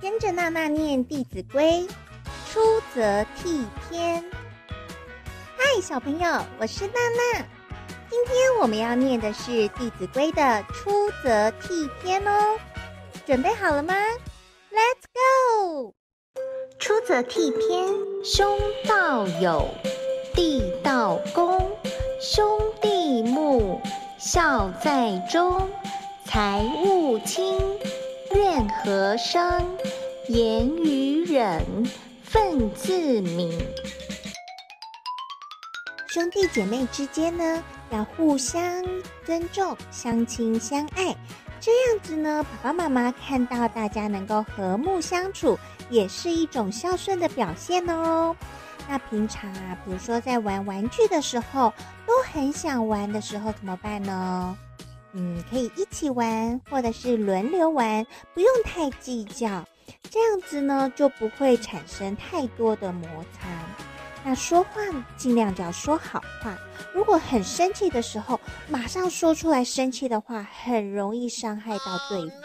跟着娜娜念《弟子规》，出则悌篇。嗨，小朋友，我是娜娜。今天我们要念的是《弟子规》的“出则悌篇”哦，准备好了吗？Let's go！出则悌篇，兄道友，弟道恭，兄弟睦，孝在中，财物轻，怨和生，言语忍，忿自泯。兄弟姐妹之间呢，要互相尊重，相亲相爱，这样子呢，爸爸妈妈看到大家能够和睦相处，也是一种孝顺的表现哦。那平常啊，比如说在玩玩具的时候，都很想玩的时候，怎么办呢？嗯，可以一起玩，或者是轮流玩，不用太计较，这样子呢，就不会产生太多的摩擦。那说话尽量就要说好话。如果很生气的时候，马上说出来生气的话，很容易伤害到对方。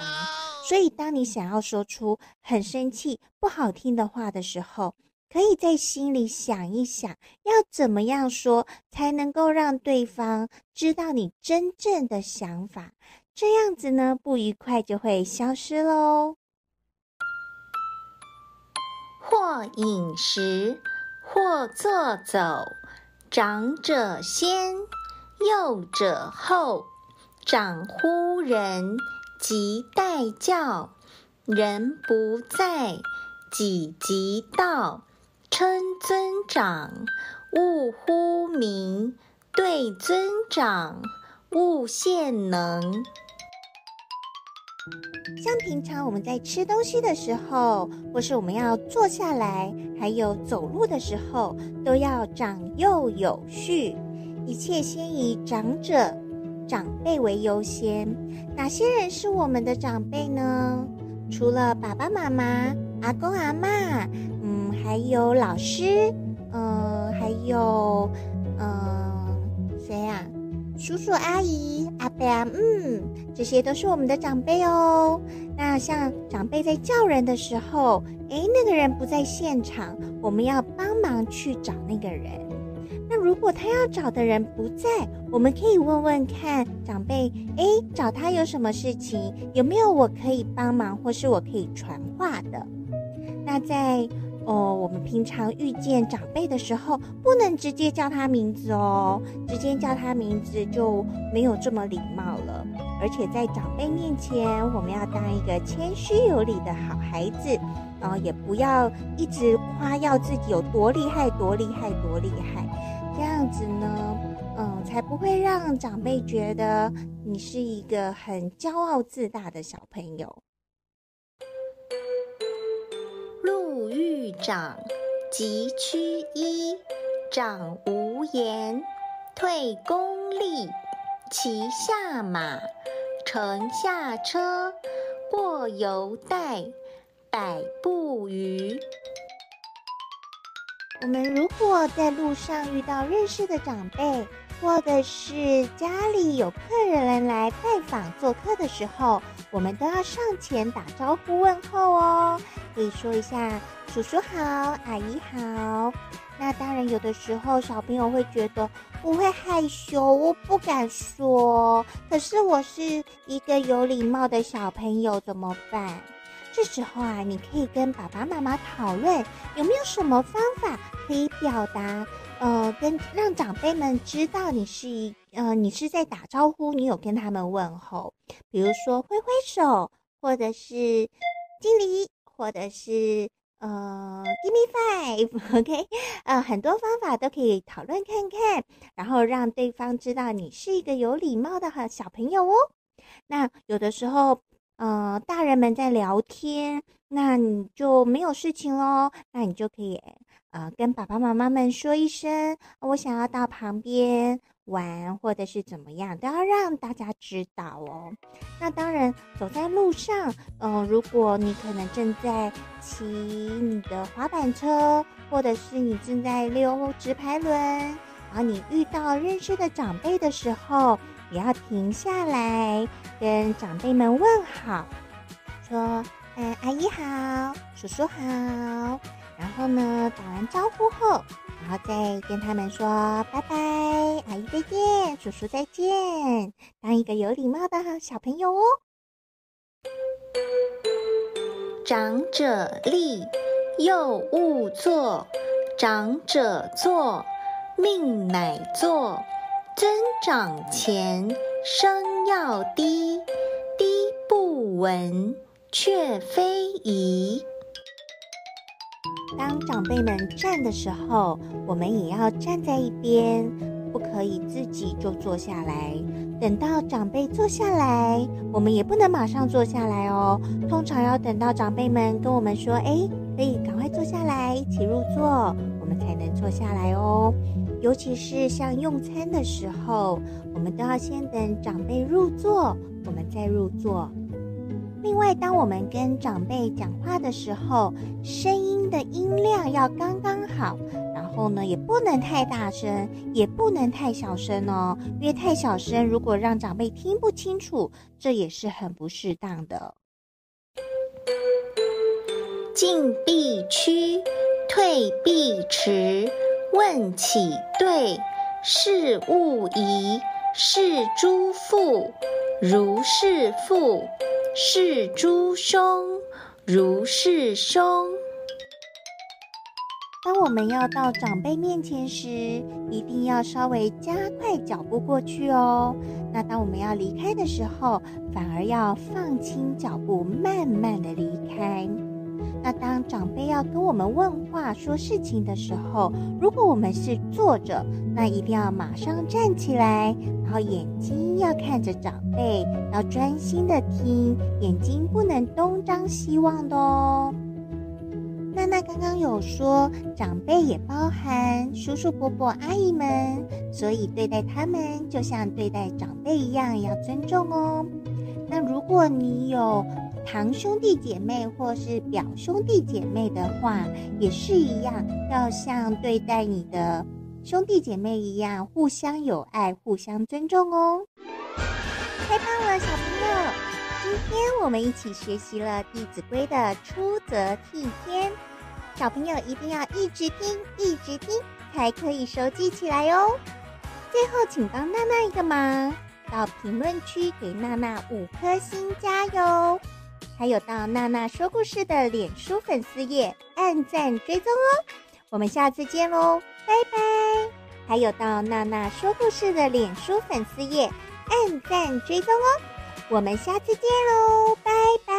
所以，当你想要说出很生气、不好听的话的时候，可以在心里想一想，要怎么样说才能够让对方知道你真正的想法。这样子呢，不愉快就会消失喽。或饮食。或坐走，长者先，幼者后。长呼人，即代叫；人不在，己即到。称尊长，勿呼名；对尊长，勿献能。像平常我们在吃东西的时候，或是我们要坐下来，还有走路的时候，都要长幼有序，一切先以长者、长辈为优先。哪些人是我们的长辈呢？除了爸爸妈妈、阿公阿嬷，嗯，还有老师，嗯，还有，嗯，谁呀？叔叔阿姨、阿伯啊，嗯，这些都是我们的长辈哦。那像长辈在叫人的时候，诶，那个人不在现场，我们要帮忙去找那个人。那如果他要找的人不在，我们可以问问看长辈，诶，找他有什么事情？有没有我可以帮忙，或是我可以传话的？那在。哦，我们平常遇见长辈的时候，不能直接叫他名字哦，直接叫他名字就没有这么礼貌了。而且在长辈面前，我们要当一个谦虚有礼的好孩子，然后也不要一直夸耀自己有多厉害、多厉害、多厉害，这样子呢，嗯，才不会让长辈觉得你是一个很骄傲自大的小朋友。长，疾趋揖，长无言，退恭立，骑下马，乘下车，过犹待，百步余。我们如果在路上遇到认识的长辈，或者是家里有客人来拜访做客的时候，我们都要上前打招呼问候哦。可以说一下叔叔好，阿姨好。那当然，有的时候小朋友会觉得我会害羞，我不敢说。可是我是一个有礼貌的小朋友，怎么办？这时候啊，你可以跟爸爸妈妈讨论，有没有什么方法可以表达。呃，跟让长辈们知道你是一呃，你是在打招呼，你有跟他们问候，比如说挥挥手，或者是敬礼，或者是呃，give me five，OK，呃，很多方法都可以讨论看看，然后让对方知道你是一个有礼貌的好小朋友哦。那有的时候，呃，大人们在聊天，那你就没有事情喽，那你就可以。呃，跟爸爸妈妈们说一声，我想要到旁边玩，或者是怎么样，都要让大家知道哦。那当然，走在路上，嗯、如果你可能正在骑你的滑板车，或者是你正在溜直排轮，然后你遇到认识的长辈的时候，也要停下来跟长辈们问好，说嗯，阿姨好，叔叔好。然后呢，打完招呼后，然后再跟他们说拜拜，阿姨再见，叔叔再见，当一个有礼貌的小朋友哦。长者立，幼勿坐；长者坐，命乃坐。增长前，声要低，低不闻，却非宜。当长辈们站的时候，我们也要站在一边，不可以自己就坐下来。等到长辈坐下来，我们也不能马上坐下来哦。通常要等到长辈们跟我们说：“哎，可以赶快坐下来，一起入座。”我们才能坐下来哦。尤其是像用餐的时候，我们都要先等长辈入座，我们再入座。另外，当我们跟长辈讲话的时候，声音的音量要刚刚好，然后呢，也不能太大声，也不能太小声哦。因为太小声，如果让长辈听不清楚，这也是很不适当的。进必趋，退必迟。问起对，事勿疑。是诸父，如是父。是诸兄，如是兄。当我们要到长辈面前时，一定要稍微加快脚步过去哦。那当我们要离开的时候，反而要放轻脚步，慢慢的离开。当长辈要跟我们问话、说事情的时候，如果我们是坐着，那一定要马上站起来，然后眼睛要看着长辈，要专心的听，眼睛不能东张西望的哦。娜娜刚刚有说，长辈也包含叔叔、伯伯、阿姨们，所以对待他们就像对待长辈一样，要尊重哦。那如果你有堂兄弟姐妹或是表兄弟姐妹的话，也是一样，要像对待你的兄弟姐妹一样，互相友爱、互相尊重哦。太棒了，小朋友！今天我们一起学习了《弟子规》的出则悌篇，小朋友一定要一直听、一直听，才可以熟记起来哦。最后，请帮娜娜一个忙，到评论区给娜娜五颗星加油。还有到娜娜说故事的脸书粉丝页按赞追踪哦，我们下次见喽，拜拜！还有到娜娜说故事的脸书粉丝页按赞追踪哦，我们下次见喽，拜拜！